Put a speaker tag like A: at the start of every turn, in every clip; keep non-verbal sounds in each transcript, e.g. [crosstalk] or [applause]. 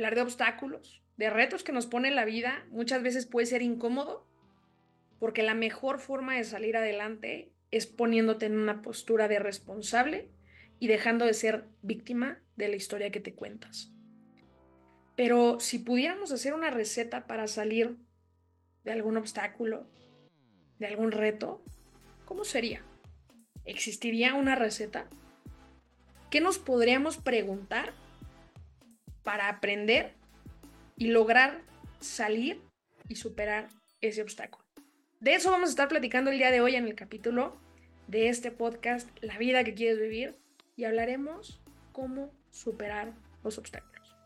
A: hablar de obstáculos, de retos que nos pone la vida, muchas veces puede ser incómodo, porque la mejor forma de salir adelante es poniéndote en una postura de responsable y dejando de ser víctima de la historia que te cuentas. Pero si pudiéramos hacer una receta para salir de algún obstáculo, de algún reto, ¿cómo sería? ¿Existiría una receta? ¿Qué nos podríamos preguntar para aprender y lograr salir y superar ese obstáculo? De eso vamos a estar platicando el día de hoy en el capítulo de este podcast, La vida que quieres vivir, y hablaremos cómo superar los obstáculos.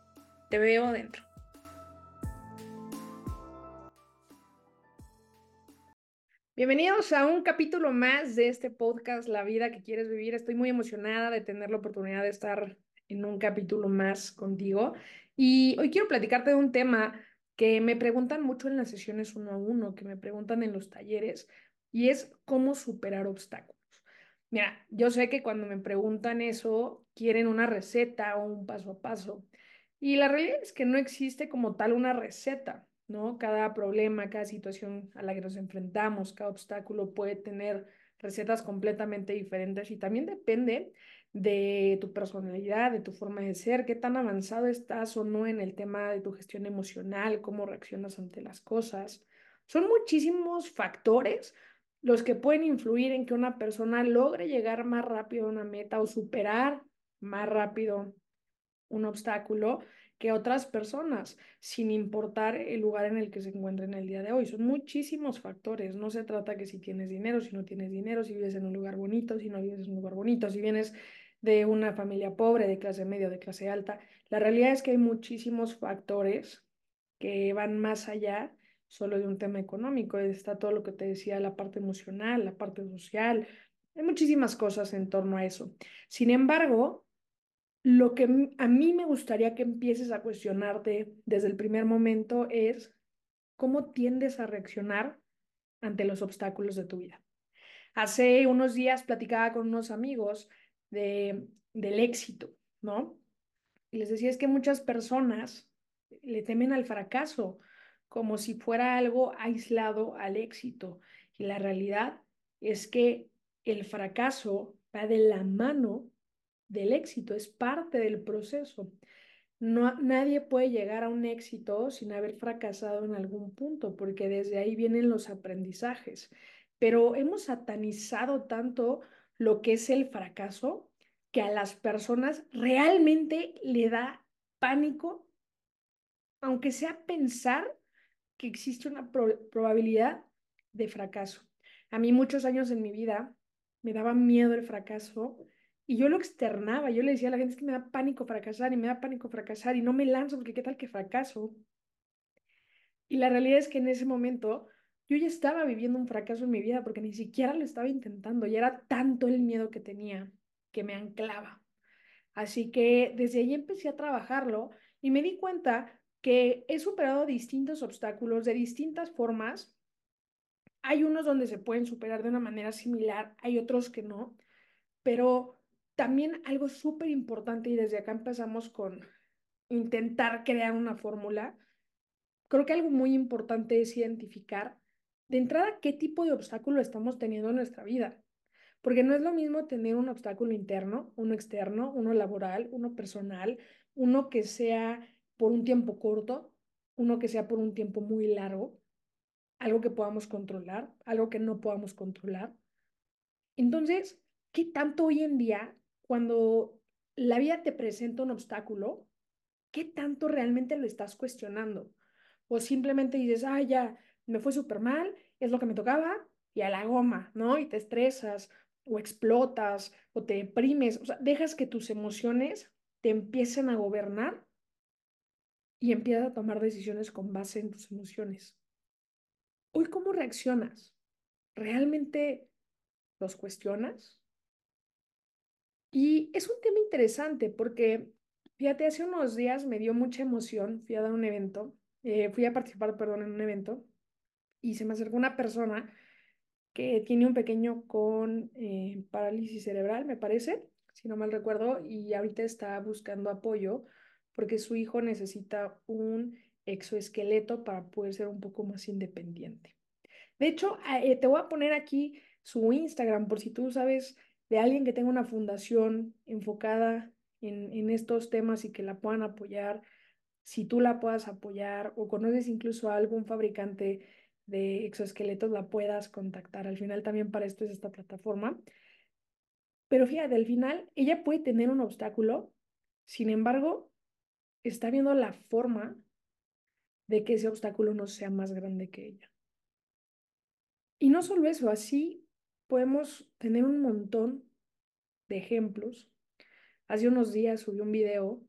A: Te veo dentro. Bienvenidos a un capítulo más de este podcast, La vida que quieres vivir. Estoy muy emocionada de tener la oportunidad de estar en un capítulo más contigo. Y hoy quiero platicarte de un tema que me preguntan mucho en las sesiones uno a uno, que me preguntan en los talleres, y es cómo superar obstáculos. Mira, yo sé que cuando me preguntan eso, quieren una receta o un paso a paso. Y la realidad es que no existe como tal una receta. ¿no? Cada problema, cada situación a la que nos enfrentamos, cada obstáculo puede tener recetas completamente diferentes y también depende de tu personalidad, de tu forma de ser, qué tan avanzado estás o no en el tema de tu gestión emocional, cómo reaccionas ante las cosas. Son muchísimos factores los que pueden influir en que una persona logre llegar más rápido a una meta o superar más rápido un obstáculo que otras personas, sin importar el lugar en el que se encuentren el día de hoy. Son muchísimos factores. No se trata que si tienes dinero, si no tienes dinero, si vives en un lugar bonito, si no vives en un lugar bonito, si vienes de una familia pobre, de clase media, de clase alta. La realidad es que hay muchísimos factores que van más allá solo de un tema económico. Está todo lo que te decía, la parte emocional, la parte social. Hay muchísimas cosas en torno a eso. Sin embargo, lo que a mí me gustaría que empieces a cuestionarte desde el primer momento es cómo tiendes a reaccionar ante los obstáculos de tu vida. Hace unos días platicaba con unos amigos de, del éxito, ¿no? Les decía es que muchas personas le temen al fracaso como si fuera algo aislado al éxito. Y la realidad es que el fracaso va de la mano del éxito, es parte del proceso. No, nadie puede llegar a un éxito sin haber fracasado en algún punto, porque desde ahí vienen los aprendizajes. Pero hemos satanizado tanto lo que es el fracaso que a las personas realmente le da pánico, aunque sea pensar que existe una probabilidad de fracaso. A mí muchos años en mi vida me daba miedo el fracaso y yo lo externaba, yo le decía a la gente, es que me da pánico fracasar y me da pánico fracasar y no me lanzo porque qué tal que fracaso. Y la realidad es que en ese momento yo ya estaba viviendo un fracaso en mi vida porque ni siquiera lo estaba intentando y era tanto el miedo que tenía que me anclaba. Así que desde ahí empecé a trabajarlo y me di cuenta que he superado distintos obstáculos de distintas formas. Hay unos donde se pueden superar de una manera similar, hay otros que no, pero también algo súper importante, y desde acá empezamos con intentar crear una fórmula, creo que algo muy importante es identificar de entrada qué tipo de obstáculo estamos teniendo en nuestra vida. Porque no es lo mismo tener un obstáculo interno, uno externo, uno laboral, uno personal, uno que sea por un tiempo corto, uno que sea por un tiempo muy largo, algo que podamos controlar, algo que no podamos controlar. Entonces, ¿qué tanto hoy en día cuando la vida te presenta un obstáculo, ¿qué tanto realmente lo estás cuestionando? O simplemente dices, ah, ya, me fue súper mal, es lo que me tocaba, y a la goma, ¿no? Y te estresas, o explotas, o te deprimes, o sea, dejas que tus emociones te empiecen a gobernar y empiezas a tomar decisiones con base en tus emociones. Hoy, ¿cómo reaccionas? ¿Realmente los cuestionas? Y es un tema interesante porque, fíjate, hace unos días me dio mucha emoción, fui a dar un evento, eh, fui a participar, perdón, en un evento y se me acercó una persona que tiene un pequeño con eh, parálisis cerebral, me parece, si no mal recuerdo, y ahorita está buscando apoyo porque su hijo necesita un exoesqueleto para poder ser un poco más independiente. De hecho, eh, te voy a poner aquí su Instagram por si tú sabes de alguien que tenga una fundación enfocada en, en estos temas y que la puedan apoyar, si tú la puedas apoyar o conoces incluso a algún fabricante de exoesqueletos, la puedas contactar. Al final también para esto es esta plataforma. Pero fíjate, al final ella puede tener un obstáculo, sin embargo, está viendo la forma de que ese obstáculo no sea más grande que ella. Y no solo eso, así podemos tener un montón de ejemplos. Hace unos días subí un video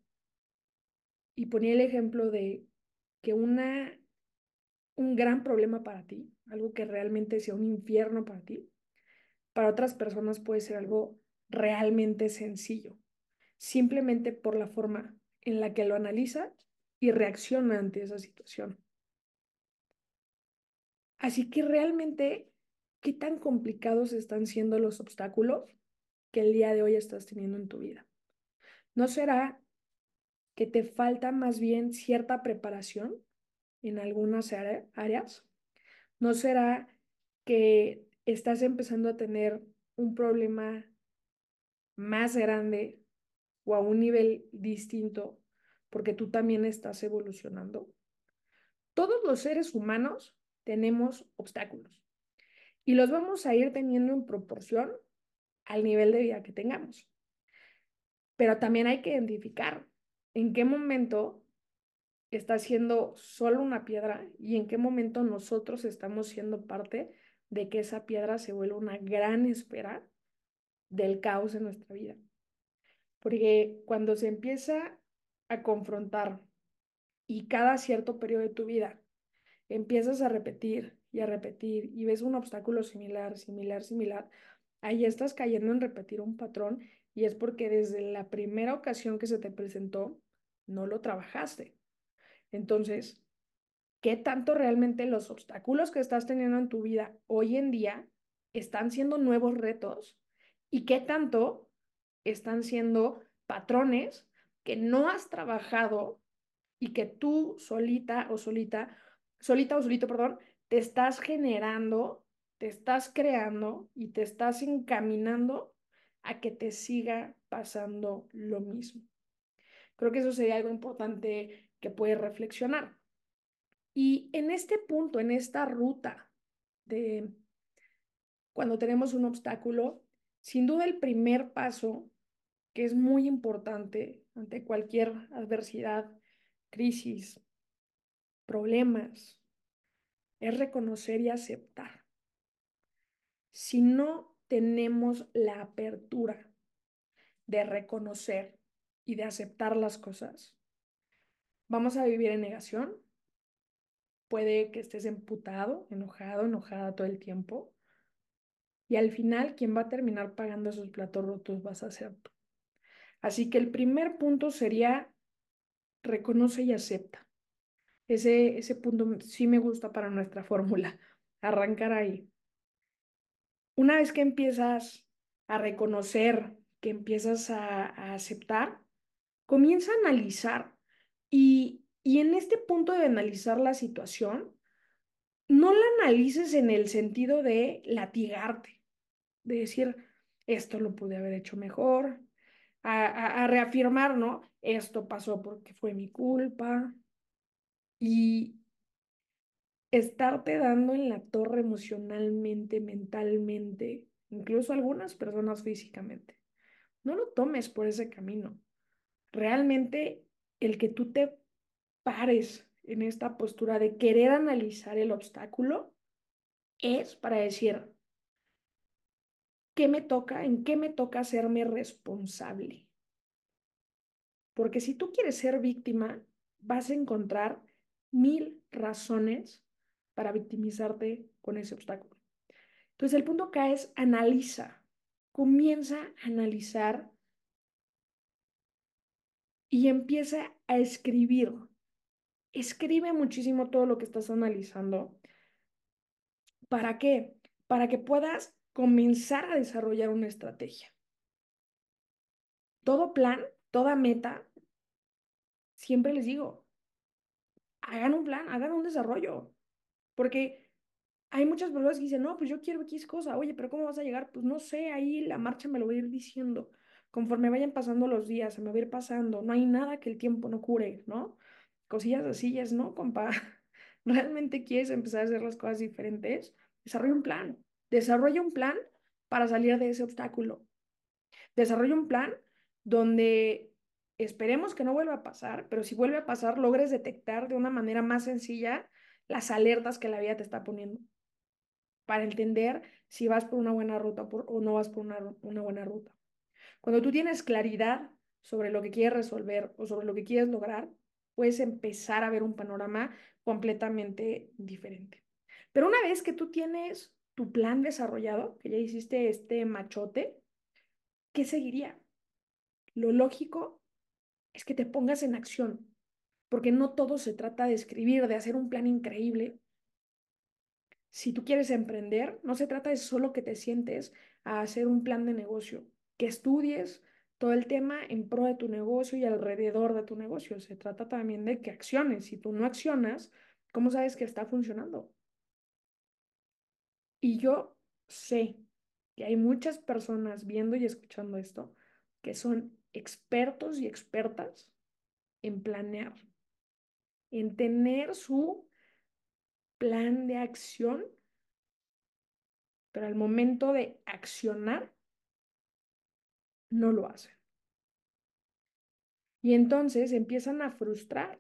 A: y ponía el ejemplo de que una, un gran problema para ti, algo que realmente sea un infierno para ti, para otras personas puede ser algo realmente sencillo, simplemente por la forma en la que lo analiza y reacciona ante esa situación. Así que realmente, ¿qué tan complicados están siendo los obstáculos que el día de hoy estás teniendo en tu vida? ¿No será que te falta más bien cierta preparación en algunas áreas? ¿No será que estás empezando a tener un problema más grande o a un nivel distinto porque tú también estás evolucionando? Todos los seres humanos tenemos obstáculos y los vamos a ir teniendo en proporción al nivel de vida que tengamos. Pero también hay que identificar en qué momento está siendo solo una piedra y en qué momento nosotros estamos siendo parte de que esa piedra se vuelva una gran espera del caos en nuestra vida. Porque cuando se empieza a confrontar y cada cierto periodo de tu vida empiezas a repetir y a repetir y ves un obstáculo similar, similar, similar, ahí estás cayendo en repetir un patrón y es porque desde la primera ocasión que se te presentó, no lo trabajaste. Entonces, ¿qué tanto realmente los obstáculos que estás teniendo en tu vida hoy en día están siendo nuevos retos? ¿Y qué tanto están siendo patrones que no has trabajado y que tú solita o solita, solita o solito, perdón, te estás generando, te estás creando y te estás encaminando a que te siga pasando lo mismo? Creo que eso sería algo importante que puedes reflexionar. Y en este punto, en esta ruta de cuando tenemos un obstáculo, sin duda el primer paso, que es muy importante ante cualquier adversidad, crisis, problemas, es reconocer y aceptar. Si no tenemos la apertura de reconocer y de aceptar las cosas, vamos a vivir en negación. Puede que estés emputado, enojado, enojada todo el tiempo. Y al final, quien va a terminar pagando esos platos rotos vas a ser tú. Así que el primer punto sería reconoce y acepta. Ese, ese punto sí me gusta para nuestra [laughs] fórmula, arrancar ahí. Una vez que empiezas a reconocer, que empiezas a, a aceptar, comienza a analizar y, en este punto de analizar la situación, no la analices en el sentido de latigarte, de decir, esto lo pude haber hecho mejor, a, a, reafirmar, ¿no? Esto pasó porque fue mi culpa. Y estarte dando en la torre emocionalmente, mentalmente, incluso algunas personas físicamente. No lo tomes por ese camino realmente el que tú te pares en esta postura de querer analizar el obstáculo es para decir, ¿qué me toca? ¿En qué me toca hacerme responsable? Porque si tú quieres ser víctima, vas a encontrar mil razones para victimizarte con ese obstáculo. Entonces el punto acá es analiza, comienza a analizar y empieza a escribir. Escribe muchísimo todo lo que estás analizando. ¿Para qué? Para que puedas comenzar a desarrollar una estrategia. Todo plan, toda meta, siempre les digo, hagan un plan, hagan un desarrollo, porque hay muchas personas que dicen, no, pues yo quiero X cosa, oye, pero ¿cómo vas a llegar? Pues no sé, ahí la marcha me lo voy a ir diciendo. Conforme vayan pasando los días, se me va a ir pasando, no hay nada que el tiempo no cure, ¿no? Cosillas así es, ¿no, compa? [laughs] ¿Realmente quieres empezar a hacer las cosas diferentes? Desarrolla un plan, desarrolla un plan para salir de ese obstáculo. Desarrolla un plan donde esperemos que no vuelva a pasar, pero si vuelve a pasar, logres detectar de una manera más sencilla las alertas que la vida te está poniendo para entender si vas por una buena ruta o no vas por una, una buena ruta. Cuando tú tienes claridad sobre lo que quieres resolver o sobre lo que quieres lograr, puedes empezar a ver un panorama completamente diferente. Pero una vez que tú tienes tu plan desarrollado, que ya hiciste este machote, ¿qué seguiría? Lo lógico es que te pongas en acción, porque no todo se trata de escribir, de hacer un plan increíble. Si tú quieres emprender, no se trata de solo que te sientes a hacer un plan de negocio, que estudies todo el tema en pro de tu negocio y alrededor de tu negocio. Se trata también de que acciones. Si tú no accionas, ¿cómo sabes que está funcionando? Y yo sé que hay muchas personas viendo y escuchando esto que son expertos y expertas en planear, en tener su plan de acción, pero al momento de accionar, no lo hacen. Y entonces empiezan a frustrar.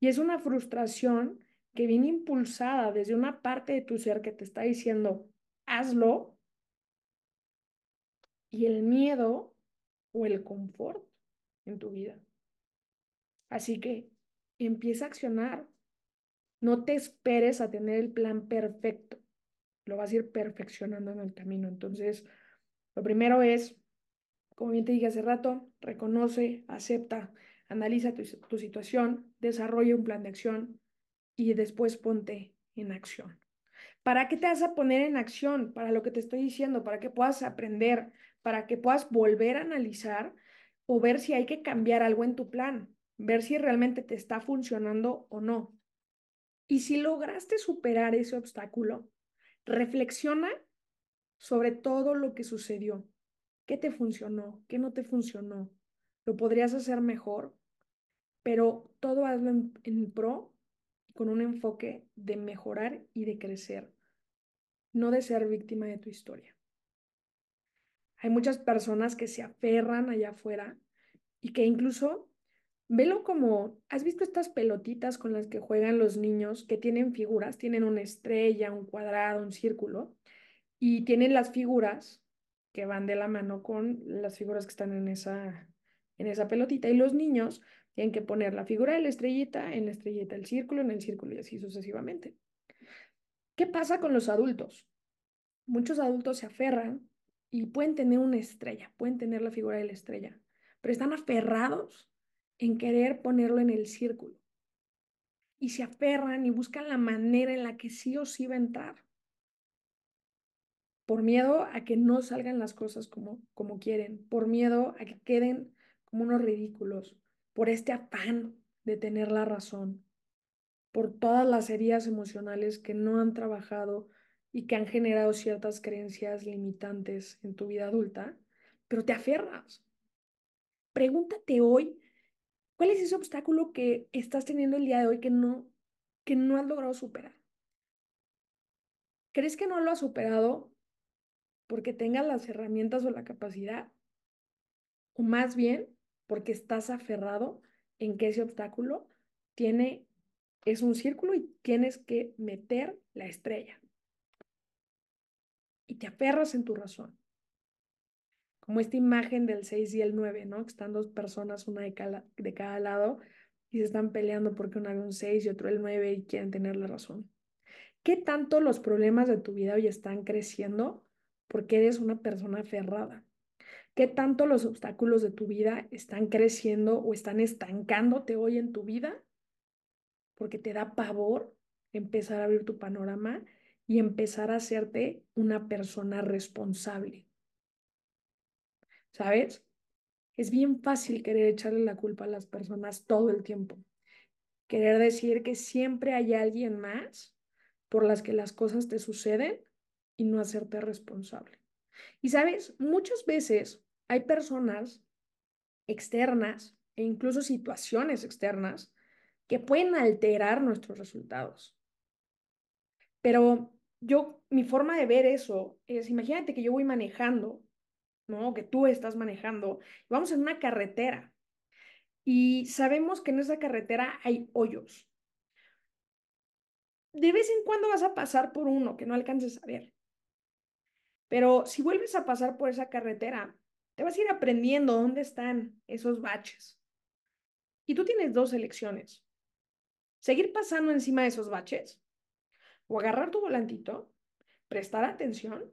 A: Y es una frustración que viene impulsada desde una parte de tu ser que te está diciendo, hazlo, y el miedo o el confort en tu vida. Así que empieza a accionar. No te esperes a tener el plan perfecto. Lo vas a ir perfeccionando en el camino. Entonces, lo primero es, como bien te dije hace rato, reconoce, acepta, analiza tu, tu situación, desarrolla un plan de acción y después ponte en acción. ¿Para qué te vas a poner en acción? Para lo que te estoy diciendo, para que puedas aprender, para que puedas volver a analizar o ver si hay que cambiar algo en tu plan, ver si realmente te está funcionando o no. Y si lograste superar ese obstáculo, reflexiona sobre todo lo que sucedió. ¿Qué te funcionó? ¿Qué no te funcionó? ¿Lo podrías hacer mejor? Pero todo hazlo en, pro con un enfoque de mejorar y de crecer, no de ser víctima de tu historia. Hay muchas personas que se aferran allá afuera y que incluso, velo como, ¿has visto estas pelotitas con las que juegan los niños que tienen figuras? Tienen una estrella, un cuadrado, un círculo y tienen las figuras que van de la mano con las figuras que están en esa, en esa pelotita. Y los niños tienen que poner la figura de la estrellita en la estrellita, el círculo en el círculo y así sucesivamente. ¿Qué pasa con los adultos? Muchos adultos se aferran y pueden tener una estrella, pueden tener la figura de la estrella, pero están aferrados en querer ponerlo en el círculo. Y se aferran y buscan la manera en la que sí o sí va a entrar. Por miedo a que no salgan las cosas como, como quieren, por miedo a que queden como unos ridículos, por este afán de tener la razón, por todas las heridas emocionales que no han trabajado y que han generado ciertas creencias limitantes en tu vida adulta, pero te aferras. Pregúntate hoy, ¿cuál es ese obstáculo que estás teniendo el día de hoy que no, que no has logrado superar? ¿Crees que no lo has superado porque tengas las herramientas o la capacidad? O más bien porque estás aferrado en que ese obstáculo tiene, es un círculo y tienes que meter la estrella. Y te aferras en tu razón. Como esta imagen del 6 y el 9, ¿no? Que están dos personas, una de cada, de cada lado, y se están peleando porque uno ve un 6 y otro el 9 y quieren tener la razón. ¿Qué tanto los problemas de tu vida hoy están creciendo porque eres una persona aferrada? ¿Qué tanto los obstáculos de tu vida están creciendo o están estancándote hoy en tu vida? Porque te da pavor empezar a abrir tu panorama y empezar a hacerte una persona responsable. ¿Sabes? Es bien fácil querer echarle la culpa a las personas todo el tiempo. Querer decir que siempre hay alguien más por las que las cosas te suceden y no hacerte responsable. Y sabes, muchas veces hay personas externas e incluso situaciones externas que pueden alterar nuestros resultados. Pero yo, mi forma de ver eso es, imagínate que yo voy manejando, ¿no? Que tú estás manejando, vamos en una carretera y sabemos que en esa carretera hay hoyos. De vez en cuando vas a pasar por uno que no alcances a ver. Pero si vuelves a pasar por esa carretera, te vas a ir aprendiendo dónde están esos baches. Y tú tienes dos elecciones. Seguir pasando encima de esos baches o agarrar tu volantito, prestar atención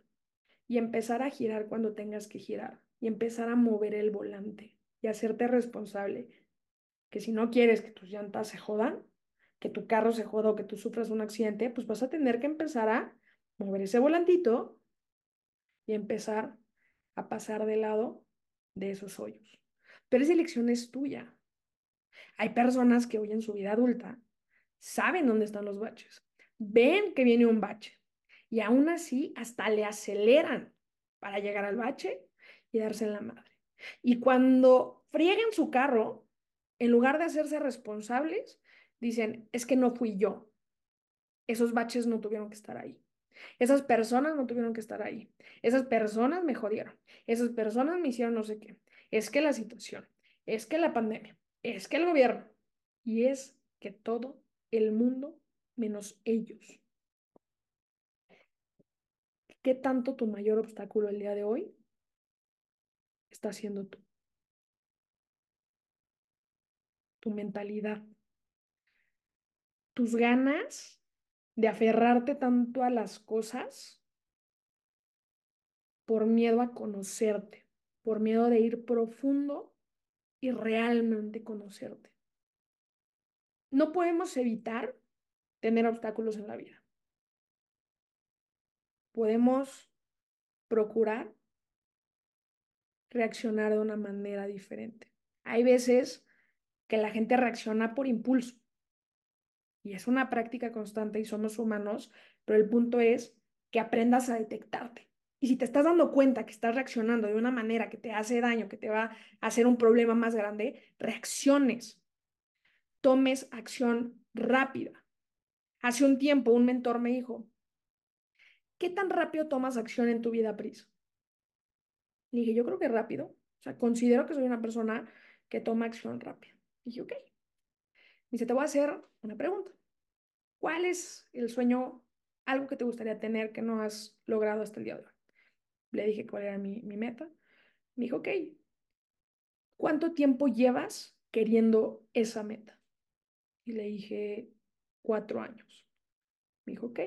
A: y empezar a girar cuando tengas que girar y empezar a mover el volante y hacerte responsable que si no quieres que tus llantas se jodan, que tu carro se joda o que tú sufras un accidente, pues vas a tener que empezar a mover ese volantito y empezar a pasar de lado de esos hoyos. Pero esa elección es tuya. Hay personas que hoy en su vida adulta saben dónde están los baches, ven que viene un bache y aún así hasta le aceleran para llegar al bache y darse en la madre. Y cuando friegan su carro, en lugar de hacerse responsables, dicen, es que no fui yo. Esos baches no tuvieron que estar ahí. Esas personas no tuvieron que estar ahí. Esas personas me jodieron. Esas personas me hicieron no sé qué. Es que la situación, es que la pandemia, es que el gobierno. Y es que todo el mundo menos ellos. ¿Qué tanto tu mayor obstáculo el día de hoy está siendo tú? Tu mentalidad. Tus ganas de aferrarte tanto a las cosas por miedo a conocerte, por miedo de ir profundo y realmente conocerte. No podemos evitar tener obstáculos en la vida. Podemos procurar reaccionar de una manera diferente. Hay veces que la gente reacciona por impulso y es una práctica constante y somos humanos, pero el punto es que aprendas a detectarte. Y si te estás dando cuenta que estás reaccionando de una manera que te hace daño, que te va a hacer un problema más grande, reacciones. Tomes acción rápida. Hace un tiempo un mentor me dijo, ¿qué tan rápido tomas acción en tu vida, Pris? Dije, yo creo que rápido. O sea, considero que soy una persona que toma acción rápida. dije, ok. Dice, te voy a hacer una pregunta. ¿Cuál es el sueño, algo que te gustaría tener que no has logrado hasta el día de hoy? Le dije cuál era mi, mi meta. Me dijo, ok, ¿cuánto tiempo llevas queriendo esa meta? Y le dije, cuatro años. Me dijo, ok.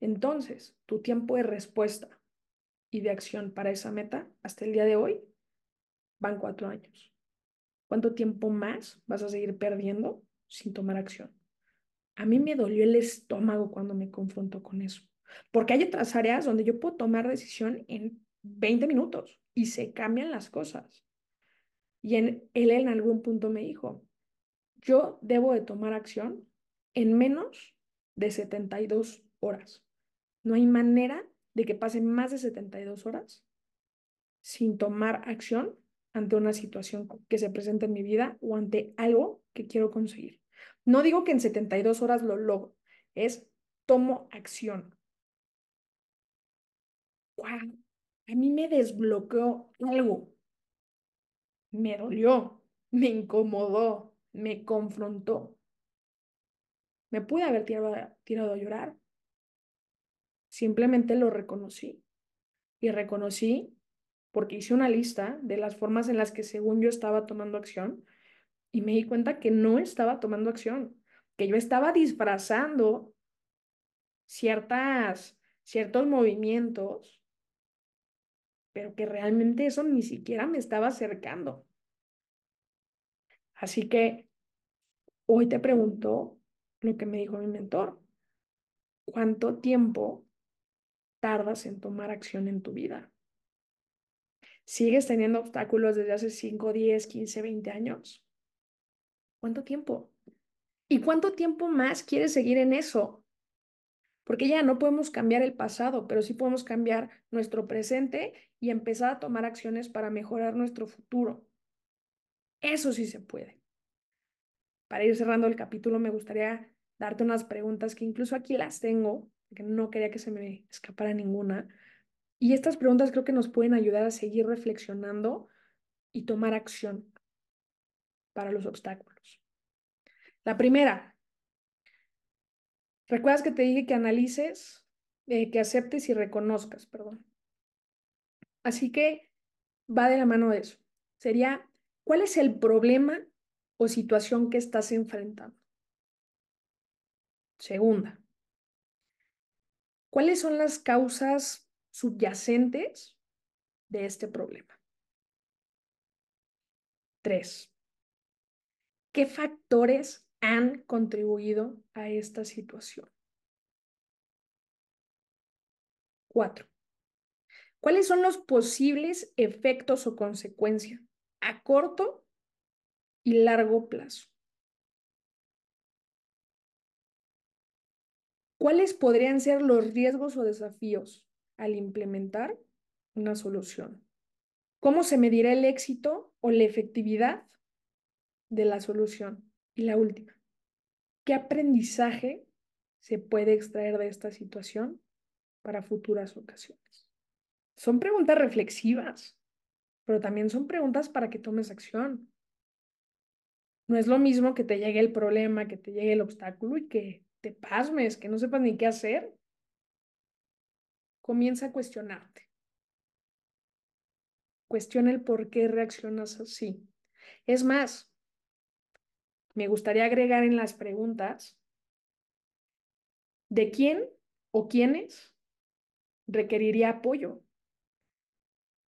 A: Entonces, tu tiempo de respuesta y de acción para esa meta hasta el día de hoy van cuatro años. ¿Cuánto tiempo más vas a seguir perdiendo sin tomar acción? A mí me dolió el estómago cuando me confrontó con eso, porque hay otras áreas donde yo puedo tomar decisión en 20 minutos y se cambian las cosas. Y en, él en algún punto me dijo, yo debo de tomar acción en menos de 72 horas. No hay manera de que pasen más de 72 horas sin tomar acción ante una situación que se presenta en mi vida o ante algo que quiero conseguir. No digo que en 72 horas lo logro, es tomo acción. A mí me desbloqueó algo. Me dolió, me incomodó, me confrontó. Me pude haber tirado, tirado a llorar. Simplemente lo reconocí. Y reconocí porque hice una lista de las formas en las que según yo estaba tomando acción y me di cuenta que no estaba tomando acción, que yo estaba disfrazando ciertas, ciertos movimientos, pero que realmente eso ni siquiera me estaba acercando. Así que hoy te pregunto lo que me dijo mi mentor. ¿Cuánto tiempo tardas en tomar acción en tu vida? ¿Sigues teniendo obstáculos desde hace 5, 10, 15, 20 años? ¿Cuánto tiempo? ¿Y cuánto tiempo más quieres seguir en eso? Porque ya no podemos cambiar el pasado, pero sí podemos cambiar nuestro presente y empezar a tomar acciones para mejorar nuestro futuro. Eso sí se puede. Para ir cerrando el capítulo, me gustaría darte unas preguntas que incluso aquí las tengo, que no quería que se me escapara ninguna. Y estas preguntas creo que nos pueden ayudar a seguir reflexionando y tomar acción para los obstáculos. La primera, ¿recuerdas que te dije que analices, eh, que aceptes y reconozcas, perdón? Así que va de la mano de eso. Sería, ¿cuál es el problema o situación que estás enfrentando? Segunda, ¿cuáles son las causas subyacentes de este problema? Tres, ¿qué factores han contribuido a esta situación? Cuatro, ¿cuáles son los posibles efectos o consecuencias a corto y largo plazo? ¿Cuáles podrían ser los riesgos o desafíos al implementar una solución? ¿Cómo se medirá el éxito o la efectividad de la solución? Y la última, ¿qué aprendizaje se puede extraer de esta situación para futuras ocasiones? Son preguntas reflexivas, pero también son preguntas para que tomes acción. No es lo mismo que te llegue el problema, que te llegue el obstáculo y que te pasmes, que no sepas ni qué hacer, comienza a cuestionarte. Cuestiona el por qué reaccionas así. Es más, me gustaría agregar en las preguntas de quién o quiénes requeriría apoyo.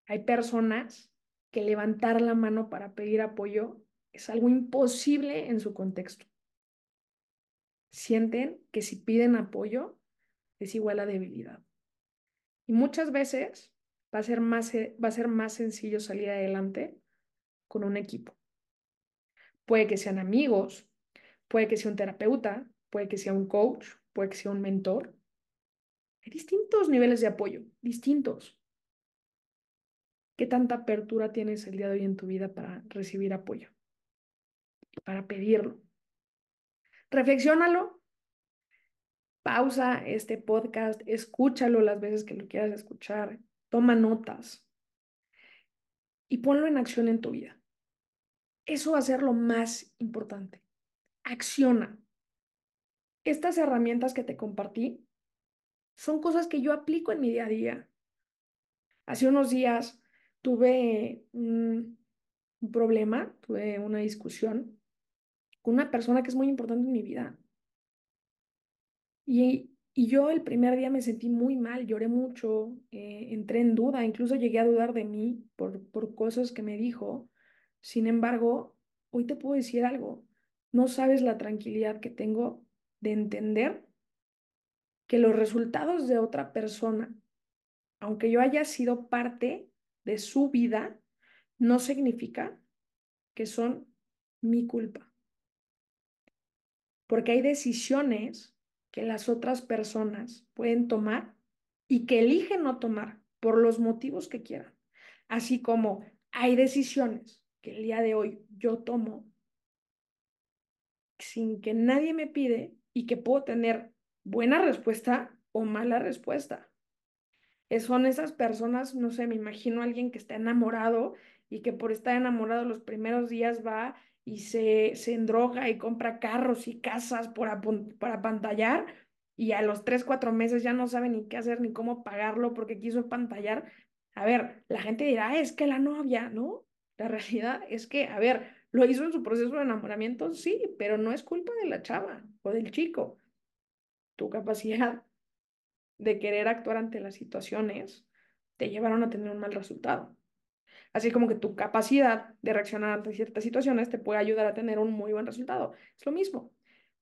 A: Hay personas que levantar la mano para pedir apoyo es algo imposible en su contexto sienten que si piden apoyo es igual a debilidad. Y muchas veces va a ser más, va a ser más sencillo salir adelante con un equipo. Puede que sean amigos, puede que sea un terapeuta, puede que sea un coach, puede que sea un mentor. Hay distintos niveles de apoyo, distintos. ¿Qué tanta apertura tienes el día de hoy en tu vida para recibir apoyo? Para pedirlo. Reflexiónalo, pausa este podcast, escúchalo las veces que lo quieras escuchar, toma notas y ponlo en acción en tu vida. Eso va a ser lo más importante. Acciona. Estas herramientas que te compartí son cosas que yo aplico en mi día a día. Hace unos días tuve un problema, tuve una discusión con una persona que es muy importante en mi vida. Y, y yo el primer día me sentí muy mal, lloré mucho, eh, entré en duda, incluso llegué a dudar de mí por, por cosas que me dijo. Sin embargo, hoy te puedo decir algo, no sabes la tranquilidad que tengo de entender que los resultados de otra persona, aunque yo haya sido parte de su vida, no significa que son mi culpa porque hay decisiones que las otras personas pueden tomar y que eligen no tomar por los motivos que quieran. Así como hay decisiones que el día de hoy yo tomo sin que nadie me pide y que puedo tener buena respuesta o mala respuesta. Son esas personas, no sé, me imagino a alguien que está enamorado y que por estar enamorado los primeros días va y se, se endroga y compra carros y casas para, pantallar y a los tres, cuatro meses ya no sabe ni qué hacer ni cómo pagarlo porque quiso pantallar. A ver, la gente dirá, ah, es que la novia, ¿no? La realidad es que, a ver, lo hizo en su proceso de enamoramiento, sí, pero no es culpa de la chava o del chico. Tu capacidad de querer actuar ante las situaciones te llevaron a tener un mal resultado. Así como que tu capacidad de reaccionar ante ciertas situaciones te puede ayudar a tener un muy buen resultado. Es lo mismo.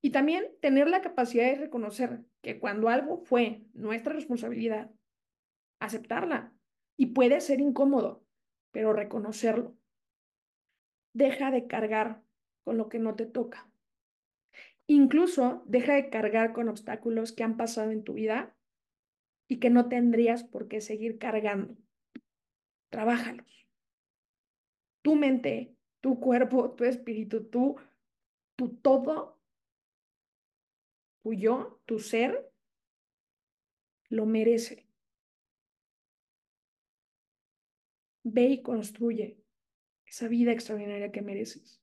A: Y también tener la capacidad de reconocer que cuando algo fue nuestra responsabilidad, aceptarla. Y puede ser incómodo. pero reconocerlo. Deja de cargar con lo que no te toca. Incluso deja de cargar con obstáculos que han pasado en tu vida y que no tendrías por qué seguir cargando. Trabájalos. Tu mente, tu cuerpo, tu espíritu, tu, tu todo, tu yo, tu ser, lo merece. Ve y construye esa vida extraordinaria que mereces.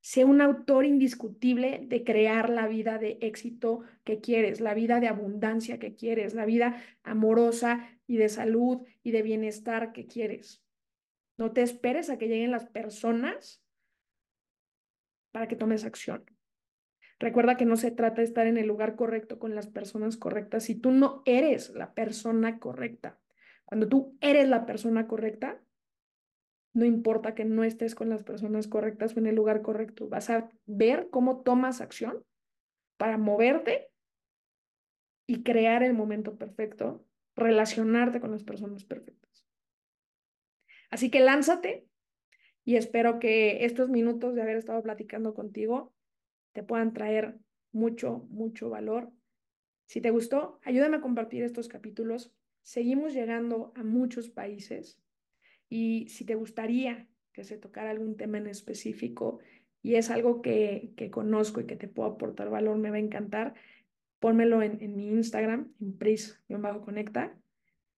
A: Sé un autor indiscutible de crear la vida de éxito que quieres, la vida de abundancia que quieres, la vida amorosa y de salud y de bienestar que quieres. No te esperes a que lleguen las personas para que tomes acción. Recuerda que no se trata de estar en el lugar correcto con las personas correctas si tú no eres la persona correcta. Cuando tú eres la persona correcta, no importa que no estés con las personas correctas o en el lugar correcto, vas a ver cómo tomas acción para moverte y crear el momento perfecto, relacionarte con las personas perfectas. Así que lánzate y espero que estos minutos de haber estado platicando contigo te puedan traer mucho, mucho valor. Si te gustó, ayúdame a compartir estos capítulos. Seguimos llegando a muchos países y si te gustaría que se tocara algún tema en específico y es algo que, que conozco y que te puedo aportar valor, me va a encantar, pónmelo en, en mi Instagram, en pris-conecta.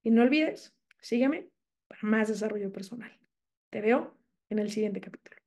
A: Y no olvides, sígueme para más desarrollo personal. Te veo en el siguiente capítulo.